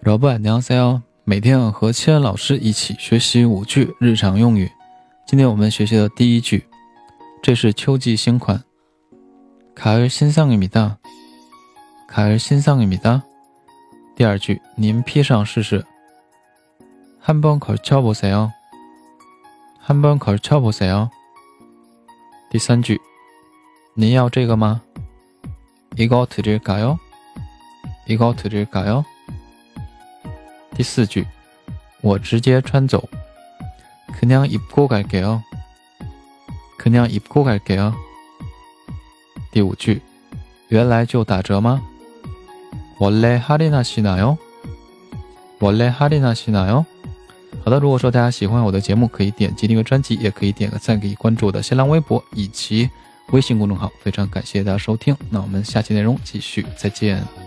老板娘 C 哦，每天和千恩老师一起学习五句日常用语。今天我们学习的第一句，这是秋季新款。卡尔新상입니 다。 卡尔新상입니 다。 第二句，您披上试试。한번걸쳐보세 요。 한번걸쳐보세 요。 第三句，您要这个吗？이거드릴까 요？ 이거드릴까 요？ 第四句，我直接穿走。그냥입고갈게 요。 그냥입고갈게 요。 第五句，原来就打折吗？원래할인하시나 요？ 원래할인하시나 요？ 好的，如果说大家喜欢我的节目，可以点击订阅专辑，也可以点个赞，可以关注我的新浪微博以及微信公众号。非常感谢大家收听，那我们下期内容继续，再见。